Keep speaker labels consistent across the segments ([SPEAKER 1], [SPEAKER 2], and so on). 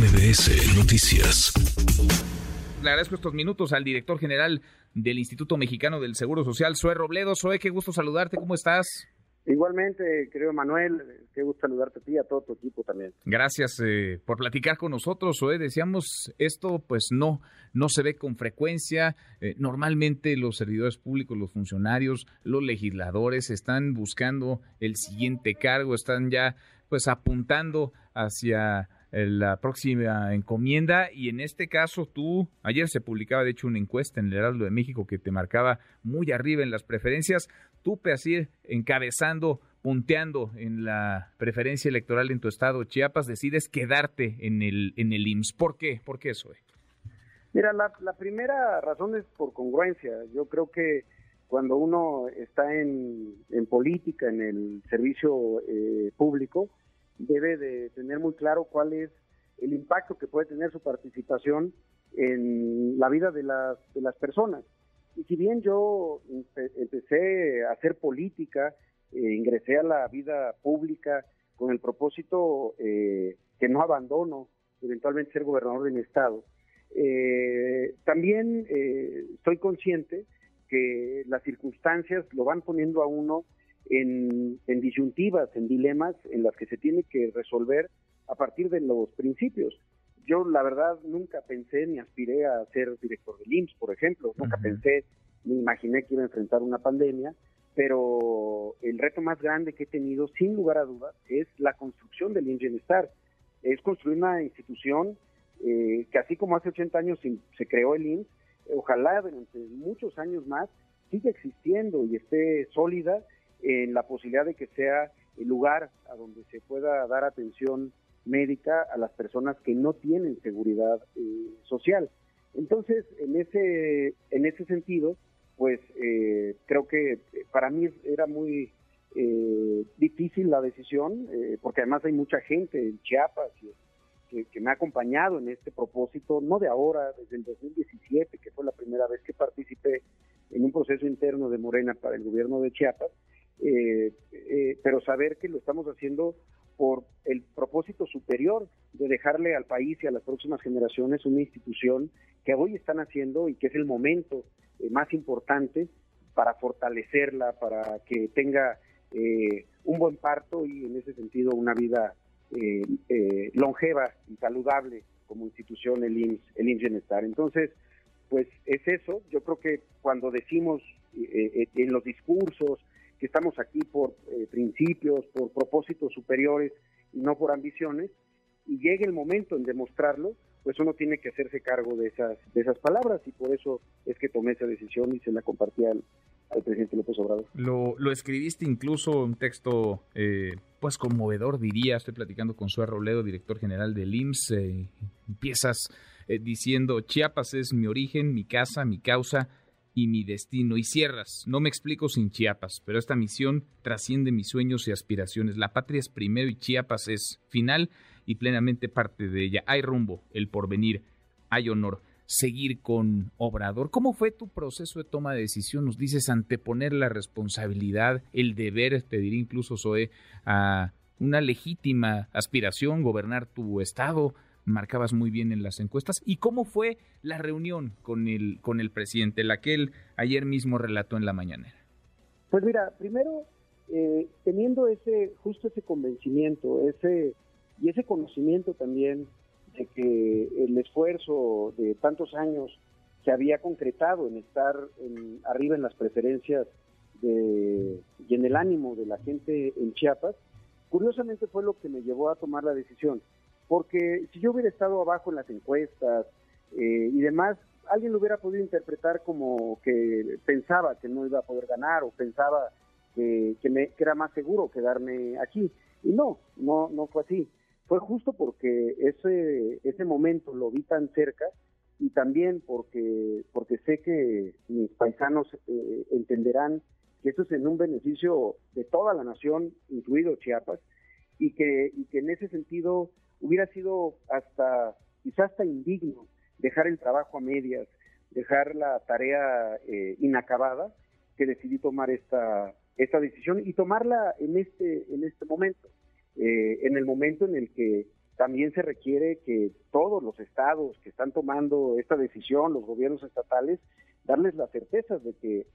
[SPEAKER 1] MBS Noticias.
[SPEAKER 2] Le agradezco estos minutos al director general del Instituto Mexicano del Seguro Social, Zoe Robledo. Zoe, qué gusto saludarte, ¿cómo estás?
[SPEAKER 3] Igualmente, querido Manuel, qué gusto saludarte a ti y a todo tu equipo también.
[SPEAKER 2] Gracias eh, por platicar con nosotros, Zoe. Decíamos, esto pues no, no se ve con frecuencia. Eh, normalmente los servidores públicos, los funcionarios, los legisladores están buscando el siguiente cargo, están ya pues apuntando hacia la próxima encomienda y en este caso tú, ayer se publicaba de hecho una encuesta en el Heraldo de México que te marcaba muy arriba en las preferencias, tú Peasir encabezando, punteando en la preferencia electoral en tu estado Chiapas, decides quedarte en el, en el IMSS. ¿Por qué? ¿Por qué eso?
[SPEAKER 3] Mira, la, primera razón es por congruencia. Yo creo que cuando uno está en, en política, en el servicio eh, público, debe de tener muy claro cuál es el impacto que puede tener su participación en la vida de las, personas. Y si bien yo empecé a hacer política, eh, ingresé a la vida pública con el propósito eh, que no abandono, eventualmente ser gobernador de mi estado, eh, también estoy consciente que las circunstancias lo van poniendo a uno en, disyuntivas, en dilemas en las que se tiene que resolver a partir de los principios. Yo la verdad nunca pensé ni aspiré a ser director del IMSS, por ejemplo, nunca pensé ni imaginé que iba a enfrentar una pandemia, pero el reto más grande que he tenido, sin lugar a dudas, es la construcción del IMSS Bienestar. Es construir una institución eh, que así como hace 80 años se creó el IMSS, ojalá durante muchos años más siga existiendo y esté sólida en la posibilidad de que sea el lugar a donde se pueda dar atención médica a las personas que no tienen seguridad eh, social. Entonces, en ese, en ese sentido, pues eh, creo que para mí era muy eh, difícil la decisión, porque además hay mucha gente en Chiapas que, que, me ha acompañado en este propósito, no de ahora, desde el 2017, que fue la primera vez que participé en un proceso interno de Morena para el gobierno de Chiapas, eh, eh, pero saber que lo estamos haciendo por el propósito superior de dejarle al país y a las próximas generaciones una institución que hoy están haciendo y que es el momento eh, más importante para fortalecerla, para que tenga un buen parto y en ese sentido una vida longeva y saludable como institución el IMSS, el IMSS Bienestar. Entonces, pues es eso, yo creo que cuando decimos en los discursos, que estamos aquí por eh, principios, por propósitos superiores y no por ambiciones, y llegue el momento en demostrarlo, pues uno tiene que hacerse cargo de esas, de esas palabras y por eso es que tomé esa decisión y se la compartí al, presidente López Obrador.
[SPEAKER 2] Lo, lo escribiste incluso un texto eh, pues conmovedor, diría, estoy platicando con Suárez Robledo, director general del IMSS, eh, empiezas diciendo, Chiapas es mi origen, mi casa, mi causa, y mi destino. Y cierras, no me explico sin Chiapas, pero esta misión trasciende mis sueños y aspiraciones. La patria es primero y Chiapas es final y plenamente parte de ella. Hay rumbo, el porvenir, hay honor. Seguir con Obrador. ¿Cómo fue tu proceso de toma de decisión? Nos dices anteponer la responsabilidad, el deber, te incluso, Zoe, a una legítima aspiración, gobernar tu estado, marcabas muy bien en las encuestas. ¿Y cómo fue la reunión con el, con el presidente, la que él ayer mismo relató en la mañanera?
[SPEAKER 3] Pues mira, primero, eh, teniendo ese, justo ese convencimiento, ese, y ese conocimiento también de que el esfuerzo de tantos años se había concretado en estar arriba en las preferencias de, y en el ánimo de la gente en Chiapas, curiosamente fue lo que me llevó a tomar la decisión porque si yo hubiera estado abajo en las encuestas eh, y demás, alguien lo hubiera podido interpretar como que pensaba que no iba a poder ganar o pensaba que, me, era más seguro quedarme aquí. Y no, no, no fue así. Fue justo porque ese, ese momento lo vi tan cerca y también porque, porque sé que mis paisanos eh, entenderán que esto es en un beneficio de toda la nación, incluido Chiapas, y que, y que en ese sentido hubiera sido hasta, quizás hasta indigno dejar el trabajo a medias, dejar la tarea eh, inacabada, que decidí tomar esta, esta decisión y tomarla en este, en este momento, eh, en el momento en el que también se requiere que todos los estados que están tomando esta decisión, los gobiernos estatales, darles la certeza de que,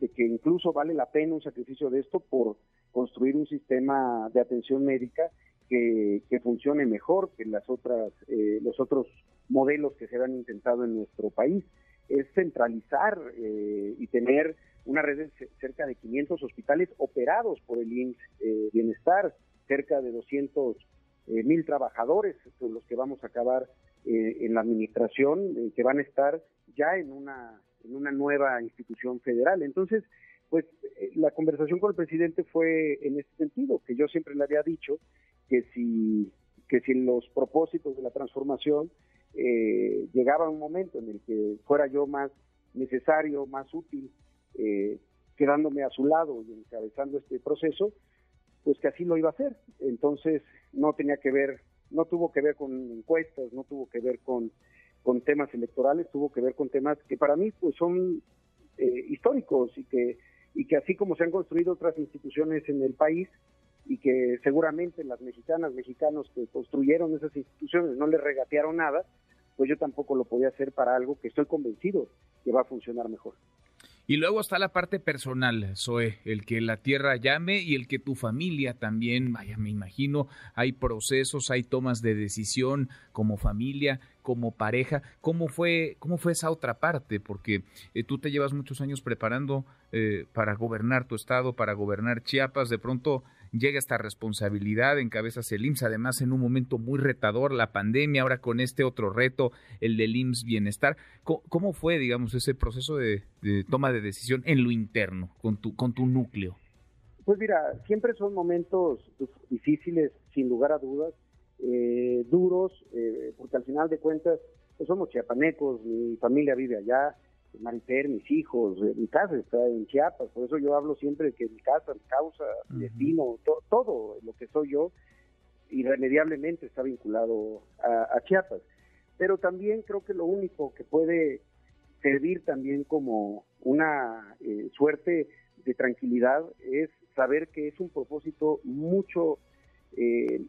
[SPEAKER 3] de que incluso vale la pena un sacrificio de esto por construir un sistema de atención médica que, funcione mejor que las otras, eh, los otros modelos que se han intentado en nuestro país. Es centralizar eh, y tener una red de cerca de 500 hospitales operados por el IMSS eh, Bienestar, cerca de 200 mil trabajadores con los que vamos a acabar en la administración, que van a estar ya en una, en una nueva institución federal. Entonces, pues la conversación con el presidente fue en este sentido, que yo siempre le había dicho que si, que si los propósitos de la transformación eh, llegaba un momento en el que fuera yo más necesario, más útil, eh, quedándome a su lado y encabezando este proceso, pues que así lo iba a hacer. Entonces no tenía que ver, no tuvo que ver con encuestas, no tuvo que ver con, con temas electorales, tuvo que ver con temas que para mí pues son eh, históricos y que, y que así como se han construido otras instituciones en el país, y que seguramente las mexicanas, mexicanos que construyeron esas instituciones no le regatearon nada, pues yo tampoco lo podía hacer para algo que estoy convencido que va a funcionar mejor.
[SPEAKER 2] Y luego está la parte personal, Zoe, el que la tierra llame y el que tu familia también, vaya, me imagino, hay procesos, hay tomas de decisión como familia, como pareja. ¿Cómo fue, cómo fue esa otra parte? Porque eh, tú te llevas muchos años preparando eh, para gobernar tu estado, para gobernar Chiapas, de pronto llega esta responsabilidad, encabezas el IMSS, además en un momento muy retador, la pandemia, ahora con este otro reto, el del IMSS Bienestar. ¿Cómo, fue, digamos, ese proceso de, toma de decisión en lo interno, con tu, con tu núcleo?
[SPEAKER 3] Pues mira, siempre son momentos difíciles, sin lugar a dudas, eh, duros, eh, porque al final de cuentas pues somos chiapanecos, mi familia vive allá, Marifer, mis hijos, eh, mi casa está en Chiapas, por eso yo hablo siempre de que mi casa, mi causa, mi destino, todo lo que soy yo, irremediablemente está vinculado a, Chiapas. Pero también creo que lo único que puede servir también como una eh, suerte de tranquilidad es saber que es un propósito mucho, eh,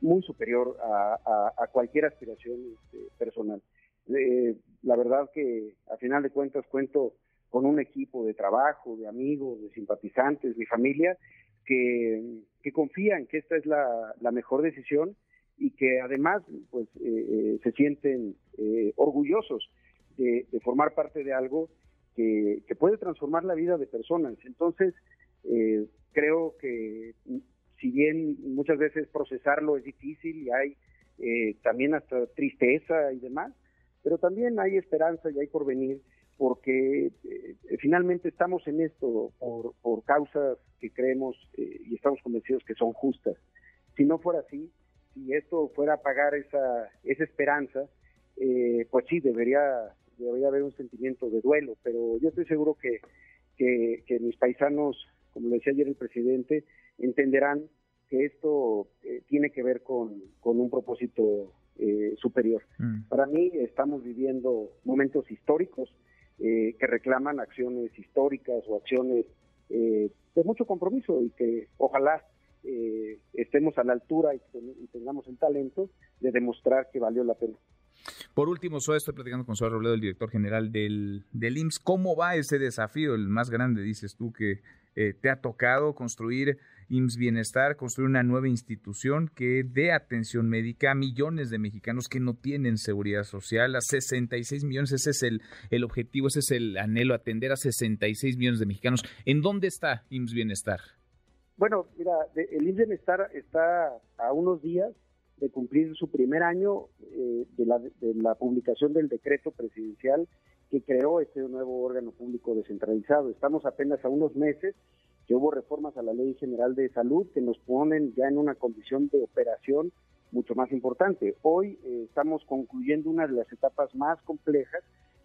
[SPEAKER 3] muy superior a, cualquier aspiración este, personal. Eh, la verdad que a final de cuentas cuento con un equipo de trabajo, de amigos, de simpatizantes, mi familia, que, que confían que esta es la, mejor decisión y que además pues eh, eh, se sienten orgullosos de, formar parte de algo que, que, puede transformar la vida de personas. Entonces, creo que si bien muchas veces procesarlo es difícil y hay también hasta tristeza y demás, pero también hay esperanza y hay porvenir porque eh, finalmente estamos en esto por, por causas que creemos eh, y estamos convencidos que son justas. Si no fuera así, si esto fuera a pagar esa, esa esperanza, eh, pues sí, debería, debería haber un sentimiento de duelo, pero yo estoy seguro que, que, mis paisanos, como decía ayer el presidente, entenderán que esto tiene que ver con, con un propósito eh, superior. Mm. Para mí estamos viviendo momentos históricos eh, que reclaman acciones históricas o acciones eh, de mucho compromiso y que ojalá estemos a la altura y, tengamos el talento de demostrar que valió la pena.
[SPEAKER 2] Por último, estoy platicando con Suárez Robledo, el director general del, del IMSS. ¿Cómo va ese desafío, el más grande, dices tú, que te ha tocado construir IMSS Bienestar, construir una nueva institución que dé atención médica a millones de mexicanos que no tienen seguridad social, a 66 millones, ese es el, el objetivo, ese es el anhelo, atender a 66 millones de mexicanos. ¿En dónde está IMSS Bienestar?
[SPEAKER 3] Bueno, mira, el IMSS Bienestar está a unos días de cumplir su primer año eh, de, la, de la publicación del decreto presidencial que creó este nuevo órgano público descentralizado. Estamos apenas a unos meses que hubo reformas a la Ley General de Salud que nos ponen ya en una condición de operación mucho más importante. Hoy eh, estamos concluyendo una de las etapas más complejas,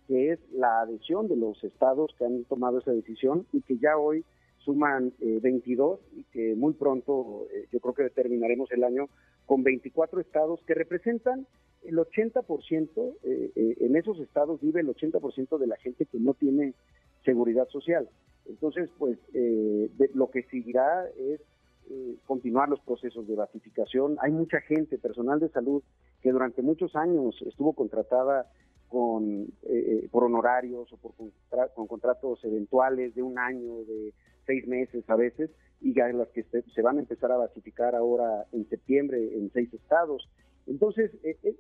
[SPEAKER 3] que es la adhesión de los estados que han tomado esa decisión y que ya hoy suman 22 eh, y que muy pronto eh, yo creo que terminaremos el año con 24 estados que representan el 80%, en esos estados vive el 80% de la gente que no tiene seguridad social. Entonces, pues eh, lo que seguirá es eh, continuar los procesos de basificación. Hay mucha gente, personal de salud, que durante muchos años estuvo contratada con, eh, eh, por honorarios o por con contratos eventuales de un año, de seis meses a veces, y a las que se, van a empezar a basificar ahora en septiembre en seis estados. Entonces,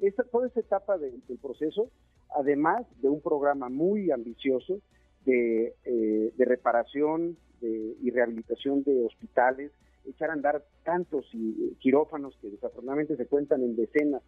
[SPEAKER 3] esta, toda esta etapa del proceso, además de un programa muy ambicioso de, de reparación y rehabilitación de hospitales, echar a andar tantos quirófanos que desafortunadamente se cuentan en decenas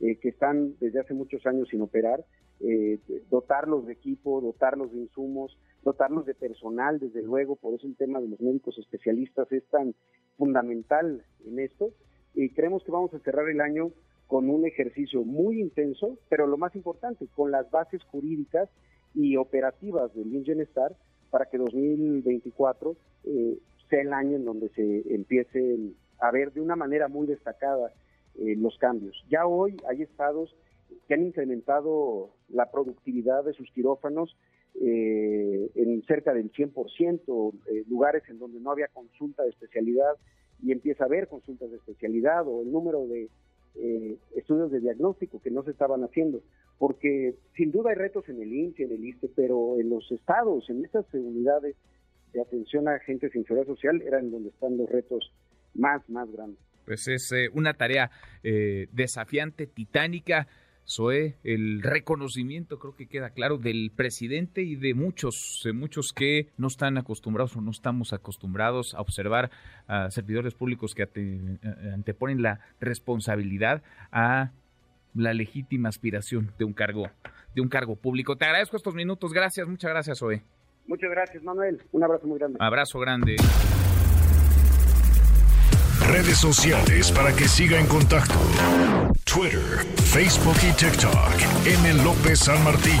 [SPEAKER 3] eh, que están desde hace muchos años sin operar, eh, dotarlos de equipo, dotarlos de insumos, dotarlos de personal, desde luego, por eso el tema de los médicos especialistas es tan fundamental en esto, y creemos que vamos a cerrar el año con un ejercicio muy intenso, pero lo más importante, con las bases jurídicas y operativas del Bienestar para que 2024 eh, sea el año en donde se empiecen a ver de una manera muy destacada eh, los cambios. Ya hoy hay estados que han incrementado la productividad de sus quirófanos eh, en cerca del 100%, eh, lugares en donde no había consulta de especialidad y empieza a haber consultas de especialidad o el número de estudios de diagnóstico que no se estaban haciendo, porque sin duda hay retos en el INSE, en el ISTE, pero en los estados, en estas unidades de atención a gente sin seguridad social, eran donde están los retos más, más grandes.
[SPEAKER 2] Pues es eh, una tarea eh, desafiante, titánica. Zoe, el reconocimiento creo que queda claro del presidente y de muchos, de muchos que no están acostumbrados o no estamos acostumbrados a observar a servidores públicos que eh, anteponen la responsabilidad a la legítima aspiración de un cargo, de un cargo público. Te agradezco estos minutos, gracias, muchas gracias, Zoe.
[SPEAKER 3] Muchas gracias, Manuel. Un abrazo muy grande.
[SPEAKER 2] Abrazo grande.
[SPEAKER 1] Redes sociales para que siga en contacto: Twitter, Facebook y TikTok. M. López San Martín.